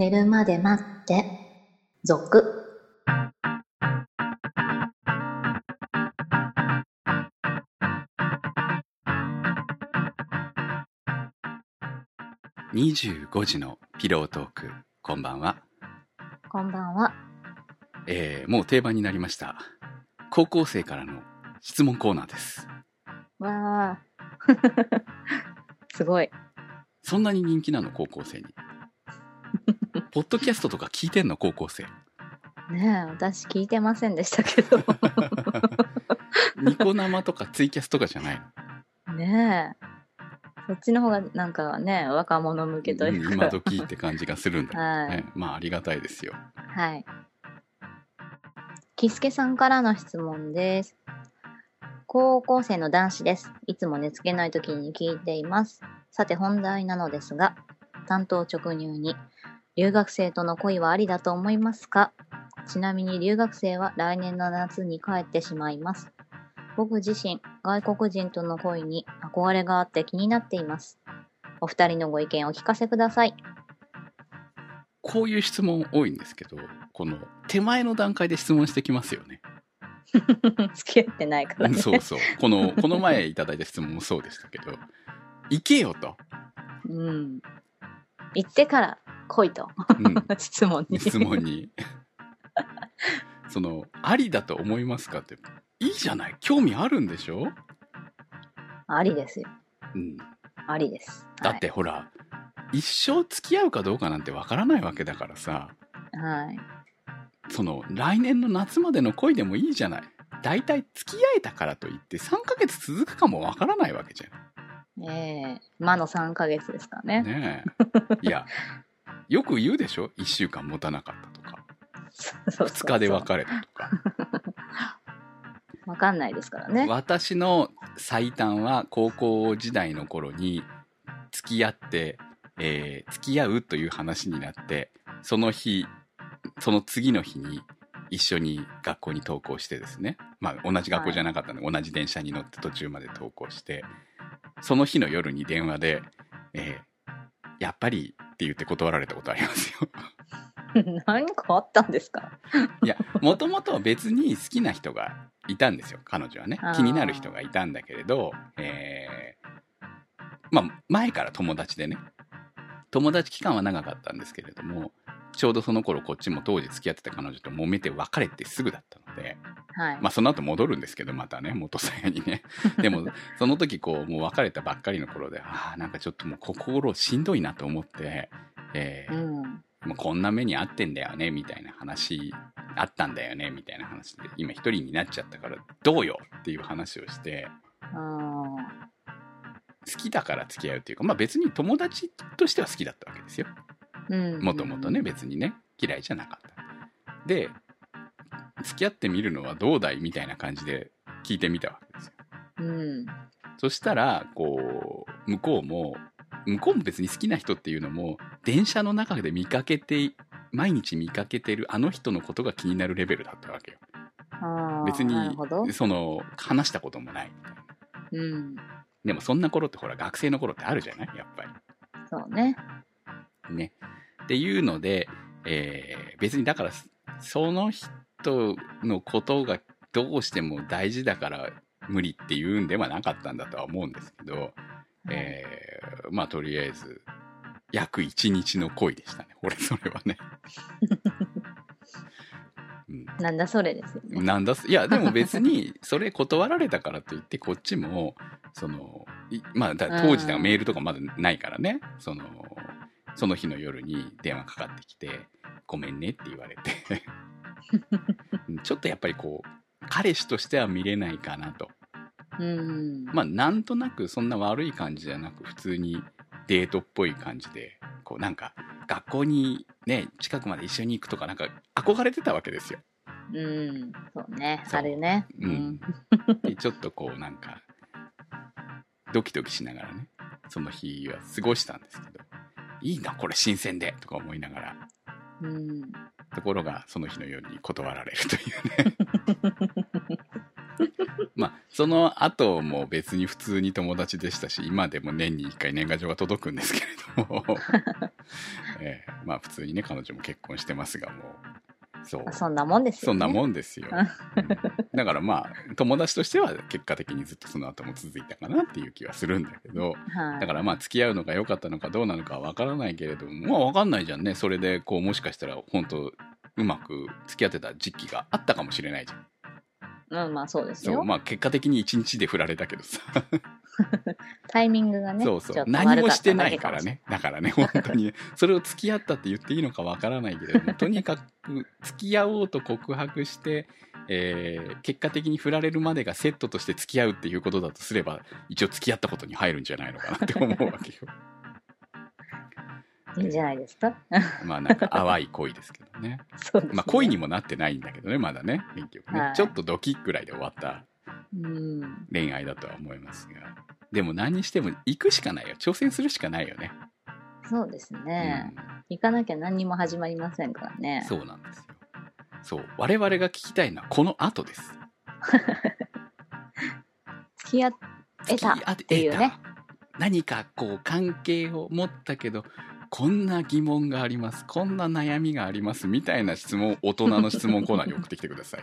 寝るまで待って、続。25時のピロートークこんばんは、こんばんは。えー、もう定番になりました高校生からの質問コーナーですわあ。すごい。そんなに人気なの？高校生にポッドキャストとか聞いてんの？高校生ねえ、私聞いてませんでしたけど。ニコ生とかツイキャスとかじゃないの？ねえ。そっちの方がなんかね、若者向けというか。うん今時って感じがするんだけどね、はいまあありがたいですよはい。キスケさんからの質問です。高校生の男子です。いつも寝つけない時に聞いています。さて本題なのですが、担当直入に、留学生との恋はありだと思いますか？ちなみに留学生は来年の夏に帰ってしまいます。僕自身、外国人との恋に憧れがあって気になっています。お二人のご意見をお聞かせください。こういう質問多いんですけどこの手前の段階で質問してきますよね 付き合ってないからね。そうそうこのこの前いただいた質問もそうでしたけど行けよと、うん。行ってから来いと。うん、質問に。質問にそのありだと思いますかっていいじゃない興味あるんでしょ、ありですよ。うん、ありです。だってほら、一生付き合うかどうかなんてわからないわけだからさはい。はい。その来年の夏までの恋でもいいじゃない大体付き合えたからといって3ヶ月続くかもわからないわけじゃええ魔の3ヶ月ですかね。んねえいやよく言うでしょ？1週間持たなかったとか。そうそうそう。2日で別れたとか。わかんないですからね。私の最短は高校時代の頃に付き合って、えー付き合うという話になってその日その次の日に一緒に学校に登校してですね。まあ同じ学校じゃなかったので、同じ電車に乗って途中まで登校してその日の夜に電話で「えーやっぱり」って言って断られたことありますよ。何かあったんですか？いやもともと別に好きな人がいたんですよ彼女はね。気になる人がいたんだけれど、えーまあ前から友達でね。友達期間は長かったんですけれどもちょうどその頃こっちも当時付き合ってた彼女と揉めて別れてすぐだったのではい。まあその後戻るんですけどまたね元さやにね でもその時こうもう別れたばっかりの頃でああなんかちょっともう心しんどいなと思って、えーうん。もうこんな目に遭ってんだよねみたいな話あったんだよねみたいな話で今一人になっちゃったからどうよっていう話をしてあ好きだから付き合うっていうかまあ別に友達としては好きだったわけですよ。もともとね。別にね嫌いじゃなかったで付き合ってみるのはどうだいみたいな感じで聞いてみたわけですようん。そしたらこう向こうも向こうも別に好きな人っていうのも電車の中で見かけて毎日見かけてるあの人のことが気になるレベルだったわけよ別に。その話したこともないいなうん。でもそんな頃ってほら学生の頃ってあるじゃない？やっぱそうね。りねっていうので、えー別にだからその人のことがどうしても大事だから無理っていうんではなかったんだとは思うんですけど、えーまあとりあえず約1日の恋でしたね。俺それはね、うん。なんだそれですよね。なんだすいやでも別にそれ断られたからといってこっちもそのいまあだ当時だからメールとかまだないからね。そのその日の夜に電話かかってきて「ごめんね」って言われてちょっとやっぱりこう彼氏としては見れないかなとうん。まあなんとなくそんな悪い感じじゃなく普通にデートっぽい感じでこうなんか学校にね近くまで一緒に行くとかなんか憧れてたわけですようん。そうね。あるね。うん。でちょっとこうなんかドキドキしながらねその日は過ごしたんですけどいいなこれ新鮮でとか思いながらうん。ところがその日の夜に断られるというね。まあその後も別に普通に友達でしたし今でも年に1回年賀状が届くんですけれども、えーまあ普通にね彼女も結婚してますがもうそう。そんなもんですよ、ね。そんなもんですよ、うん。だからまあ友達としては結果的にずっとその後も続いたかなっていう気はするんだけど。はい。だからまあ付き合うのが良かったのかどうなのかは分からないけれどもまあ分かんないじゃんね。それでこうもしかしたら本当うまく付き合ってた時期があったかもしれないじゃんうん、まあそうですよ。そうまあ結果的に1日で振られたけどさ、タイミングがね。そうそう何もしてないからねだからね本当に それを付き合ったって言っていいのか分からないけれどもとにかく付き合おうと告白して、えー結果的に振られるまでがセットとして付き合うっていうことだとすれば一応付き合ったことに入るんじゃないのかなって思うわけよ いいんじゃないですか。まあなんか淡い恋ですけどね。そうです、ね。まあ恋にもなってないんだけどねまだね結局ね、はい。ちょっとドキッぐらいで終わったうん。恋愛だとは思いますが。でも何にしても行くしかないよ。挑戦するしかないよね、そうですね。うん。行かなきゃ何にも始まりませんからね。そうなんですよ。そう。我々が聞きたいのはこの後です。付き合っ得たっていうね。何かこう関係を持ったけどこんな疑問があります。こんな悩みがありますみたいな質問を大人の質問コーナーに送ってきてください。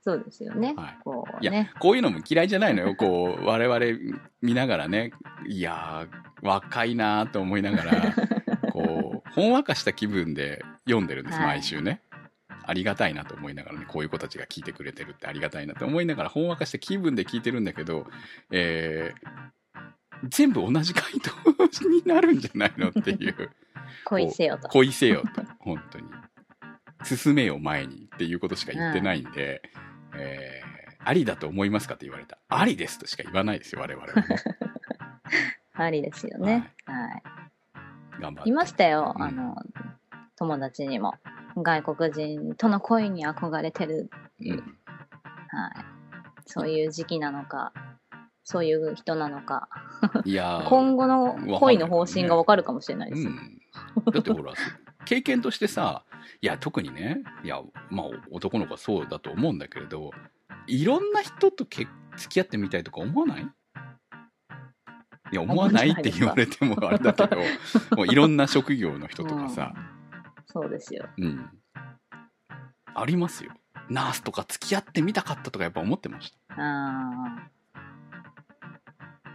そうですよね。はい。こいうや、ね。こういうのも嫌いじゃないのよ。こう我々見ながらね。いやー若いなーと思いながら こうほんわかした気分で読んでるんです、はい。毎週ね。ありがたいなと思いながらねこういう子たちが聞いてくれてるってありがたいなと思いながらほんわかした気分で聞いてるんだけど、えー全部同じ回答になるんじゃないのっていう恋せよと。恋せよと本当に進めよ前にっていうことしか言ってないんで、えーありだと思いますかって言われたありですとしか言わないですよ我々はね ありですよね。はい。頑張っていましたよ。うんあの、友達にも。外国人との恋に憧れてる。うんはい。そういう時期なのか、そういう人なのか、いやー。今後の恋の方針がわかるかもしれないです。よ。うん、だってほら経験としてさいや特にねいやまあ男の子はそうだと思うんだけれどいろんな人とけ付き合ってみたいとか思わない？いや思わないって言われてもあれだけどもういろんな職業の人とかさ、そうですよ。うん。ありますよ。ナースとか付き合ってみたかったとかやっぱ思ってました。あー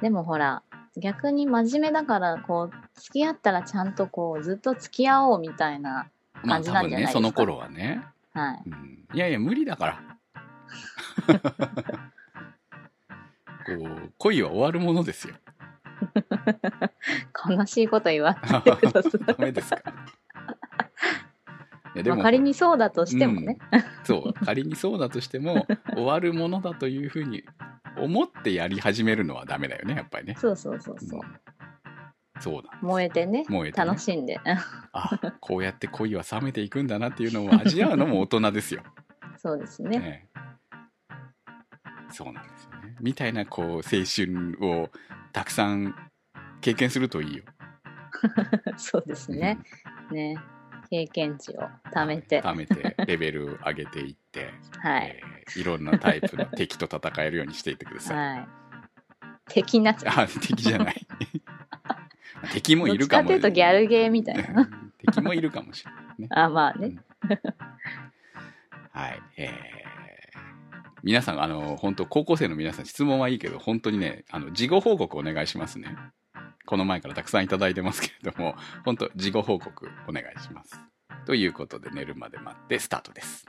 でもほら、逆に真面目だから、こう、付き合ったらちゃんとこう、ずっと付き合おうみたいな、まあ感じなんじゃないですか？その頃はね、はい。うん、いやいや無理だから。こう恋は終わるものですよ。悲しいこと言わないでください。ダメですか？いやでもまあ仮にそうだとしてもね。そう。仮にそうだとしても終わるものだというふうに思ってやり始めるのはダメだよねやっぱりねそうそうそうそう。うんそうだ燃えてね。燃えてね楽しんで。あこうやって恋は冷めていくんだなっていうのを味わうのも大人ですよ、そうですね。ねそうなんですよねみたいなこう青春をたくさん経験するといいよ そうですね。ね。経験値を貯めて。貯めてレベル上げていって、はい。えーいろんなタイプの敵と戦えるようにしていってください。はい。敵になっちゃう。あ敵じゃない 敵もいるかもどっちかっていギャルゲーみたいな。敵もいるかもしれないね。あ、まあね。はい。えー皆さん、あの、本当高校生の皆さん、質問はいいけど、本当にね、あの、事後報告お願いしますね。この前からたくさんいただいてますけれども、本当事後報告お願いします。ということで、寝るまで待ってスタートです。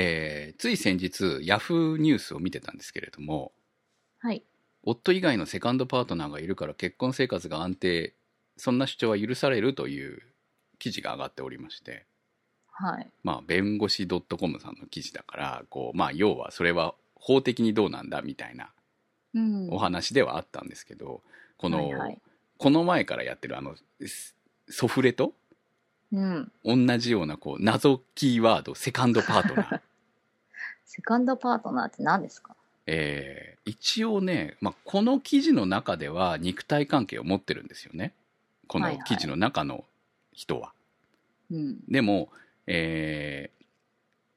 えーつい先日、ヤフーニュースを見てたんですけれども、はい。夫以外のセカンドパートナーがいるから結婚生活が安定そんな主張は許されるという記事が上がっておりましてはい。まあ弁護士 .com さんの記事だからこうまあ要はそれは法的にどうなんだみたいなうん。お話ではあったんですけどこの、はいはいこの前からやってるあのスソフレとうん。同じようなこう謎キーワードセカンドパートナー セカンドパートナーって何ですか？えー一応ね、まあ、この記事の中では肉体関係を持ってるんですよねこのはいはい記事の中の人は。うん。でも、えー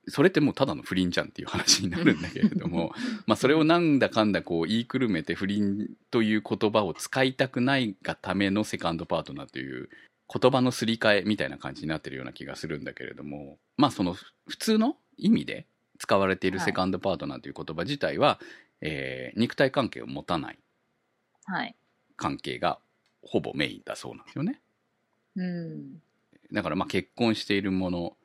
それってもうただの不倫じゃんっていう話になるんだけれども まあそれをなんだかんだこう言いくるめて不倫という言葉を使いたくないがためのセカンドパートナーという言葉のすり替えみたいな感じになってるような気がするんだけれどもまあその普通の意味で使われているセカンドパートナーという言葉自体は、えー肉体関係を持たないはい。関係がほぼメインだそうなんですよね。うん。だからまあ結婚している者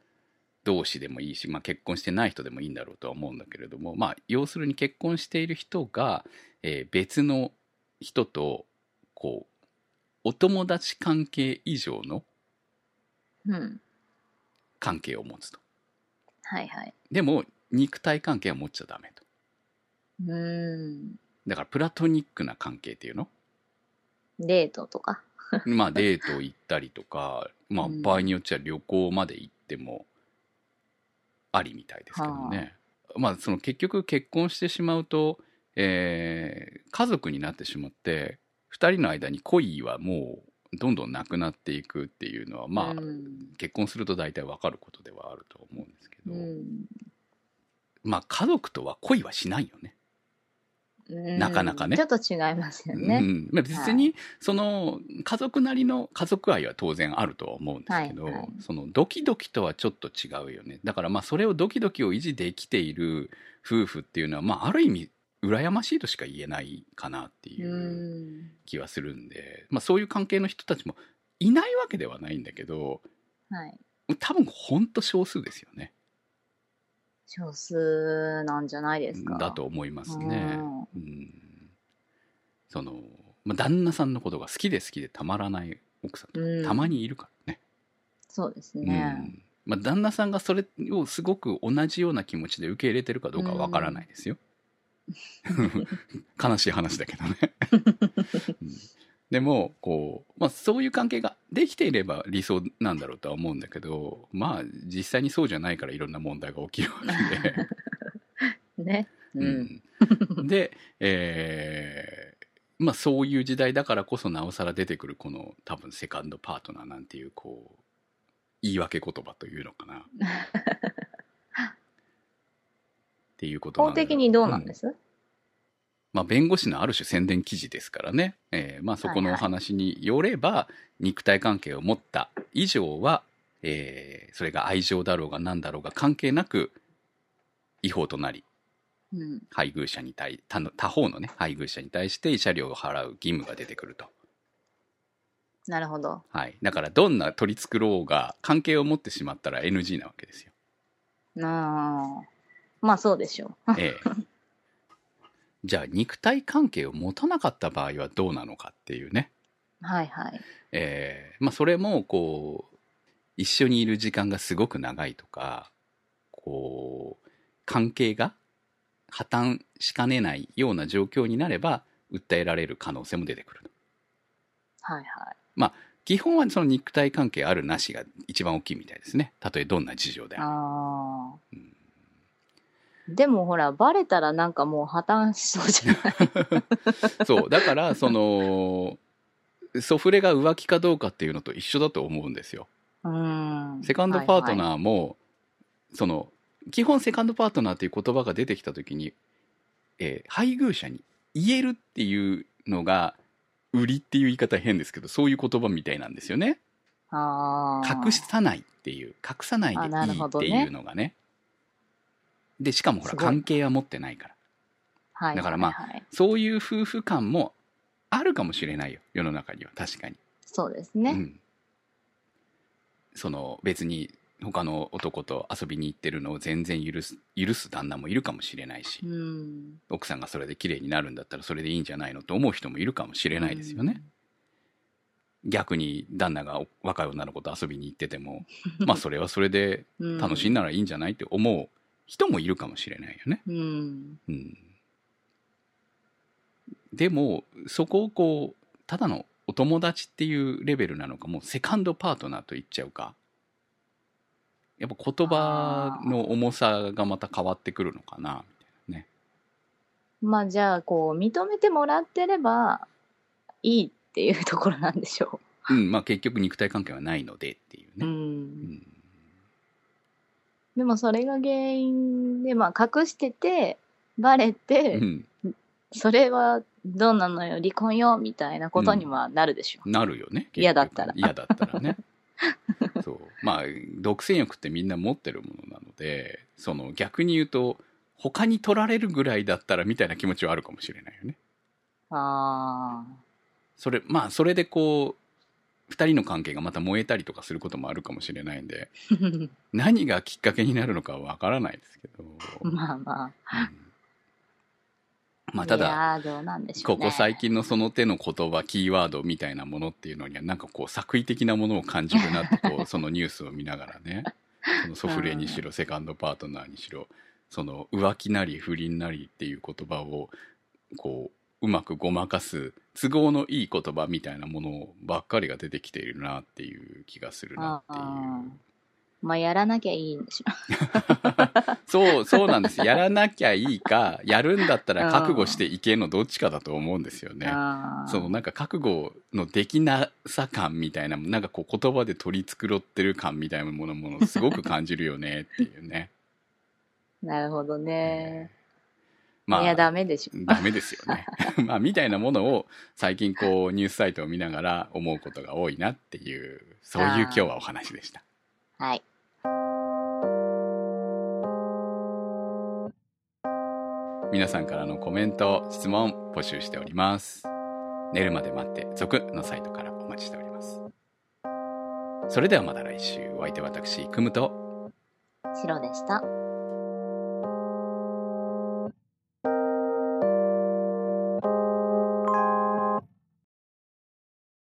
同士でもいいし、まあ、結婚してない人でもいいんだろうとは思うんだけれども、まあ、要するに結婚している人が、えー別の人とこうお友達関係以上のうん。関係を持つとはいはい。でも肉体関係は持っちゃダメと。うん。だからプラトニックな関係っていうの？デートとか。まあデート行ったりとか、まあ、うん。場合によっちゃ旅行まで行ってもありみたいですけどね、まあその結局結婚してしまうと、えー家族になってしまって2人の間に恋はもうどんどんなくなっていくっていうのはまあ、うん。結婚すると大体わかることではあると思うんですけど、うんまあ家族とは恋はしないよね。うん。なかなかね。ちょっと違いますようね。ん。まあ、別にその家族なりの家族愛は当然あるとは思うんですけど、はいはい。そのドキドキとはちょっと違うよね。だからまあそれをドキドキを維持できている夫婦っていうのは、まあ、ある意味羨ましいとしか言えないかなっていううん。気はするんで、まあ、そういう関係の人たちもいないわけではないんだけどはい。多分ほんと少数ですよね少数なんじゃないですか。だと思いますうね。んうんその、まあ、旦那さんのことが好きで好きでたまらない奥さんとかうんたまにいるからね。そうですうね。んまあ、旦那さんがそれをすごく同じような気持ちで受け入れてるかどうかはわからないですよ。悲しい話だけどね。うんでもこう、まあ、そういう関係ができていれば理想なんだろうとは思うんだけどまあ実際にそうじゃないからいろんな問題が起きるわけで。ね。うん。うん、で、えーまあそういう時代だからこそなおさら出てくるこの多分セカンドパートナーなんていうこう言い訳言葉というのかな っていうこと法的にどうなんです、まあ、弁護士のある種宣伝記事ですからね、えーまあ、そこのお話によれば、肉体関係を持った以上は、えーそれが愛情だろうが何だろうが関係なく違法となりうん。配偶者に対他の他方のね配偶者に対して慰謝料を払う義務が出てくると、なるほど。はい、だからどんな取り繕おうが関係を持ってしまったら NG なわけですよ、なあ。まあそうでしょう。ええじゃあ肉体関係を持たなかった場合はどうなのかっていうねはいはい。えーまあ、それもこう一緒にいる時間がすごく長いとかこう関係が破綻しかねないような状況になれば訴えられる可能性も出てくるはいはい。基本はその肉体関係あるなしが一番大きいみたいですねたとえどんな事情でああ。うんでもほら、バレたらなんかもう破綻しそうじゃない？そうだからそのソフレが浮気かどうかっていうのと一緒だと思うんですようん。セカンドパートー。ナーも、その基本セカンドパートナーっていう言葉が出てきた時に、えー配偶者に言えるっていうのが売りっていう言い方は変ですけどそういう言葉みたいなんですよねああ。隠さないっていう隠さないでいいっていうのがねでしかもほら関係は持ってないから。はい。だからまあはいはい。そういう夫婦間もあるかもしれないよ世の中には確かに。そうですね。うん、その別に他の男と遊びに行ってるのを全然許す許す旦那もいるかもしれないし、うん。奥さんがそれで綺麗になるんだったらそれでいいんじゃないのと思う人もいるかもしれないですよね、逆に旦那が若い女の子と遊びに行っててもまあそれはそれで うん。楽しいならいいんじゃないって思う人もいるかもしれないよね、うん。うん、でもそこをこうただのお友達っていうレベルなのかもうセカンドパートナーと言っちゃうかやっぱ言葉の重さがまた変わってくるのかなみたいなねまあじゃあ、こう、認めてもらってればいいっていうところなんでしょうん、まあ結局肉体関係はないのでっていうう。う。ね。うんん。でもそれが原因で、まあ隠してて、バレて、うん、それはどうなのよ、離婚よ、みたいなことにはなるでしょ。なるよね。嫌だったら嫌だったらね。そう。まあ、独占欲ってみんな持ってるものなので、その逆に言うと、他に取られるぐらいだったらみたいな気持ちはあるかもしれないよね。あそれ、まあ、それでこう、二人の関係がまた燃えたりとかすることもあるかもしれないんで、あ。何がきっかけになるのかはわからないですけど。まあまあ。うんまあ、ただ、ね。ここ最近のその手の言葉、キーワードみたいなものっていうのには、なんかこう、作為的なものを感じるなって、こう、そのニュースを見ながらね、そのソフレにしろ、セカンドパートナーにしろ、その浮気なり不倫なりっていう言葉を、こう、うまくごまかす、都合のいい言葉みたいなものばっかりが出てきているなっていう気がするなっていう。まあやらなきゃいいんでしょ。そう、そうなんです。やらなきゃいいか、やるんだったら覚悟していけのどっちかだと思うんですよね。そのなんか覚悟のできなさ感みたいな、なんかこう言葉で取り繕ってる感みたいなものものすごく感じるよねっていうね。なるほどね。まあ、いや、ダメでしょ。ダメですよね。まあ、みたいなものを最近こうニュースサイトを見ながら思うことが多いなっていう、そういう今日はお話でした。はい。皆さんからのコメント、質問募集しております。寝るまで待って、続のサイトからお待ちしております。それではまた来週、お相手は私、くむと、白でした。